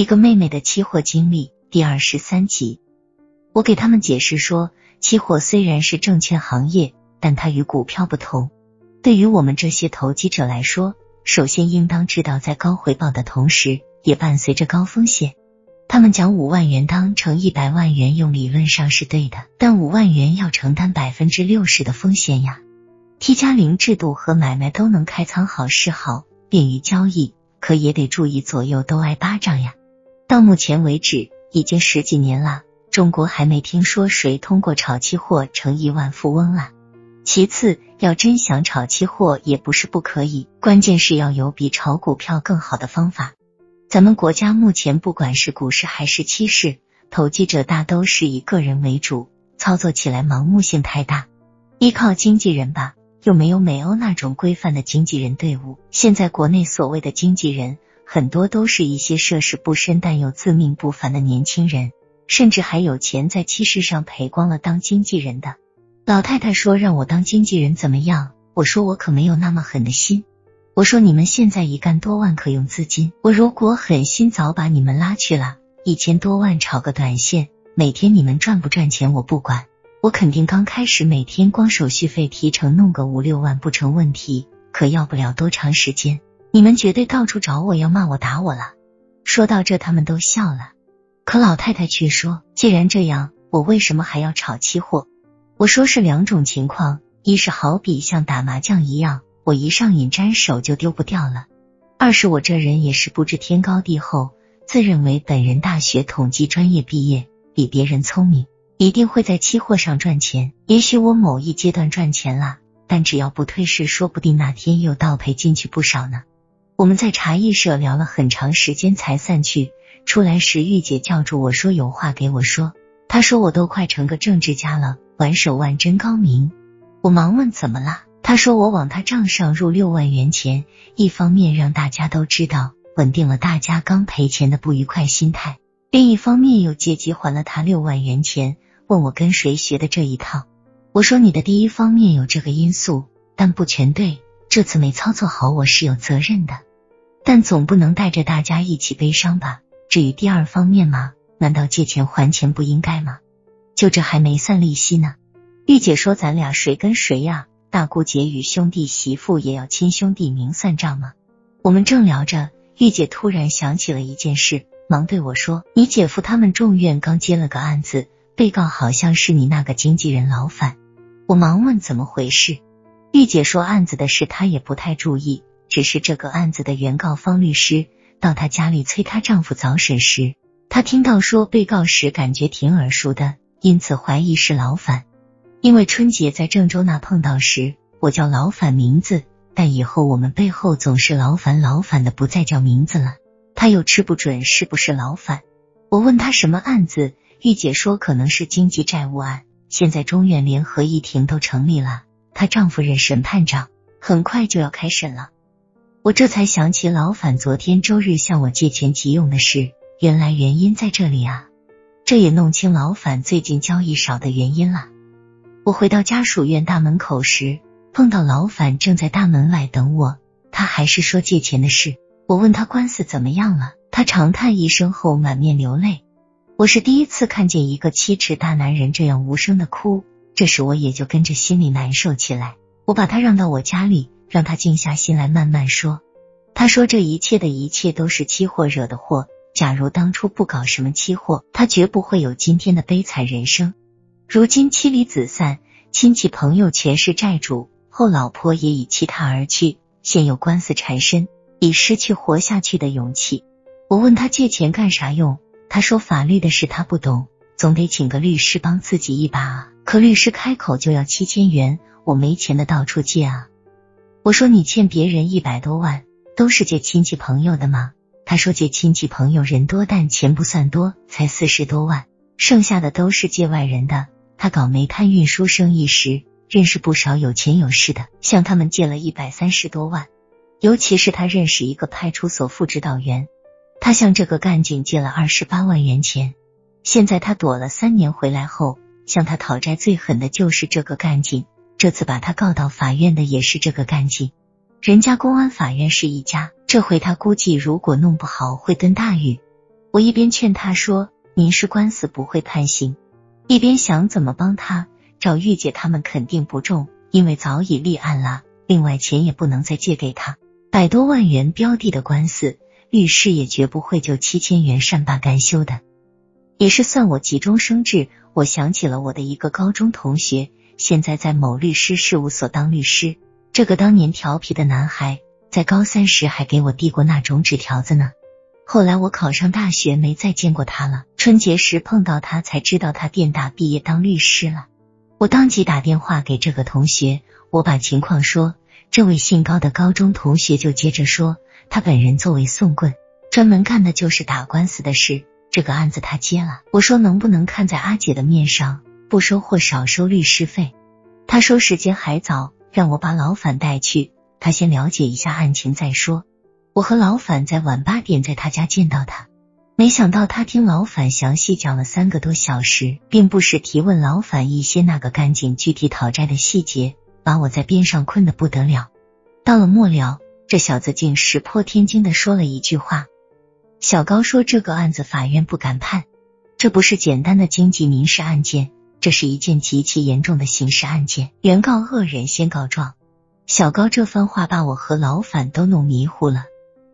一个妹妹的期货经历第二十三集。我给他们解释说，期货虽然是证券行业，但它与股票不同。对于我们这些投机者来说，首先应当知道，在高回报的同时，也伴随着高风险。他们讲五万元当成一百万元用，理论上是对的，但五万元要承担百分之六十的风险呀。T 加零制度和买卖都能开仓好是好，便于交易，可也得注意左右都挨巴掌呀。到目前为止，已经十几年了，中国还没听说谁通过炒期货成亿万富翁了。其次，要真想炒期货也不是不可以，关键是要有比炒股票更好的方法。咱们国家目前不管是股市还是期市，投机者大都是以个人为主，操作起来盲目性太大，依靠经纪人吧，又没有美欧那种规范的经纪人队伍。现在国内所谓的经纪人。很多都是一些涉世不深但又自命不凡的年轻人，甚至还有钱在期市上赔光了当经纪人的。老太太说让我当经纪人怎么样？我说我可没有那么狠的心。我说你们现在一干多万可用资金，我如果狠心早把你们拉去了，一千多万炒个短线，每天你们赚不赚钱我不管，我肯定刚开始每天光手续费提成弄个五六万不成问题，可要不了多长时间。你们绝对到处找我要骂我打我了。说到这，他们都笑了。可老太太却说：“既然这样，我为什么还要炒期货？”我说是两种情况：一是好比像打麻将一样，我一上瘾沾手就丢不掉了；二是我这人也是不知天高地厚，自认为本人大学统计专业毕业，比别人聪明，一定会在期货上赚钱。也许我某一阶段赚钱了，但只要不退市，说不定哪天又倒赔进去不少呢。我们在茶艺社聊了很长时间才散去。出来时，玉姐叫住我说：“有话给我说。”她说：“我都快成个政治家了，玩手腕真高明。”我忙问：“怎么了？”她说：“我往他账上入六万元钱，一方面让大家都知道，稳定了大家刚赔钱的不愉快心态；另一方面又借机还了他六万元钱。问我跟谁学的这一套？我说：“你的第一方面有这个因素，但不全对。这次没操作好，我是有责任的。”但总不能带着大家一起悲伤吧？至于第二方面嘛，难道借钱还钱不应该吗？就这还没算利息呢。玉姐说：“咱俩谁跟谁呀？大姑姐与兄弟媳妇也要亲兄弟明算账吗？”我们正聊着，玉姐突然想起了一件事，忙对我说：“你姐夫他们众院刚接了个案子，被告好像是你那个经纪人老范。”我忙问怎么回事，玉姐说案子的事她也不太注意。只是这个案子的原告方律师到她家里催她丈夫早审时，她听到说被告时感觉挺耳熟的，因此怀疑是老反。因为春节在郑州那碰到时，我叫老反名字，但以后我们背后总是老反老反的，不再叫名字了。她又吃不准是不是老反。我问她什么案子，玉姐说可能是经济债务案，现在中院联合议庭都成立了，她丈夫任审判长，很快就要开审了。我这才想起老反昨天周日向我借钱急用的事，原来原因在这里啊！这也弄清老反最近交易少的原因了。我回到家属院大门口时，碰到老反正在大门外等我，他还是说借钱的事。我问他官司怎么样了，他长叹一声后满面流泪。我是第一次看见一个七尺大男人这样无声的哭，这时我也就跟着心里难受起来。我把他让到我家里。让他静下心来慢慢说。他说这一切的一切都是期货惹的祸。假如当初不搞什么期货，他绝不会有今天的悲惨人生。如今妻离子散，亲戚朋友全是债主，后老婆也已弃他而去，现有官司缠身，已失去活下去的勇气。我问他借钱干啥用？他说法律的事他不懂，总得请个律师帮自己一把。可律师开口就要七千元，我没钱的到处借啊。我说你欠别人一百多万，都是借亲戚朋友的吗？他说借亲戚朋友人多，但钱不算多，才四十多万，剩下的都是借外人的。他搞煤炭运输生意时，认识不少有钱有势的，向他们借了一百三十多万。尤其是他认识一个派出所副指导员，他向这个干警借了二十八万元钱。现在他躲了三年回来后，向他讨债最狠的就是这个干警。这次把他告到法院的也是这个干警，人家公安法院是一家，这回他估计如果弄不好会蹲大狱。我一边劝他说民事官司不会判刑，一边想怎么帮他。找玉姐他们肯定不中，因为早已立案了。另外钱也不能再借给他，百多万元标的的官司，律师也绝不会就七千元善罢甘休的。也是算我急中生智，我想起了我的一个高中同学，现在在某律师事务所当律师。这个当年调皮的男孩，在高三时还给我递过那种纸条子呢。后来我考上大学，没再见过他了。春节时碰到他，才知道他电大毕业当律师了。我当即打电话给这个同学，我把情况说，这位姓高的高中同学就接着说，他本人作为送棍，专门干的就是打官司的事。这个案子他接了，我说能不能看在阿姐的面上，不收或少收律师费？他说时间还早，让我把老反带去，他先了解一下案情再说。我和老反在晚八点在他家见到他，没想到他听老反详细讲了三个多小时，并不是提问老反一些那个干净具体讨债的细节，把我在边上困得不得了。到了末了，这小子竟石破天惊的说了一句话。小高说：“这个案子法院不敢判，这不是简单的经济民事案件，这是一件极其严重的刑事案件。原告恶人先告状。”小高这番话把我和老反都弄迷糊了。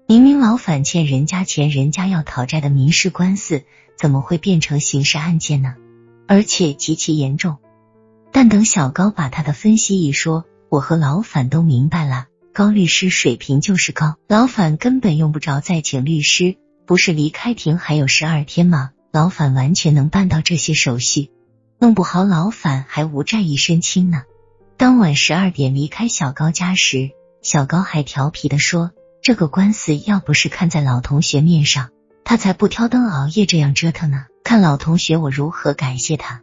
明明老反欠人家钱，人家要讨债的民事官司，怎么会变成刑事案件呢？而且极其严重。但等小高把他的分析一说，我和老反都明白了。高律师水平就是高，老反根本用不着再请律师。不是离开庭还有十二天吗？老反完全能办到这些手续，弄不好老反还无债一身轻呢。当晚十二点离开小高家时，小高还调皮的说：“这个官司要不是看在老同学面上，他才不挑灯熬夜这样折腾呢。看老同学我如何感谢他。”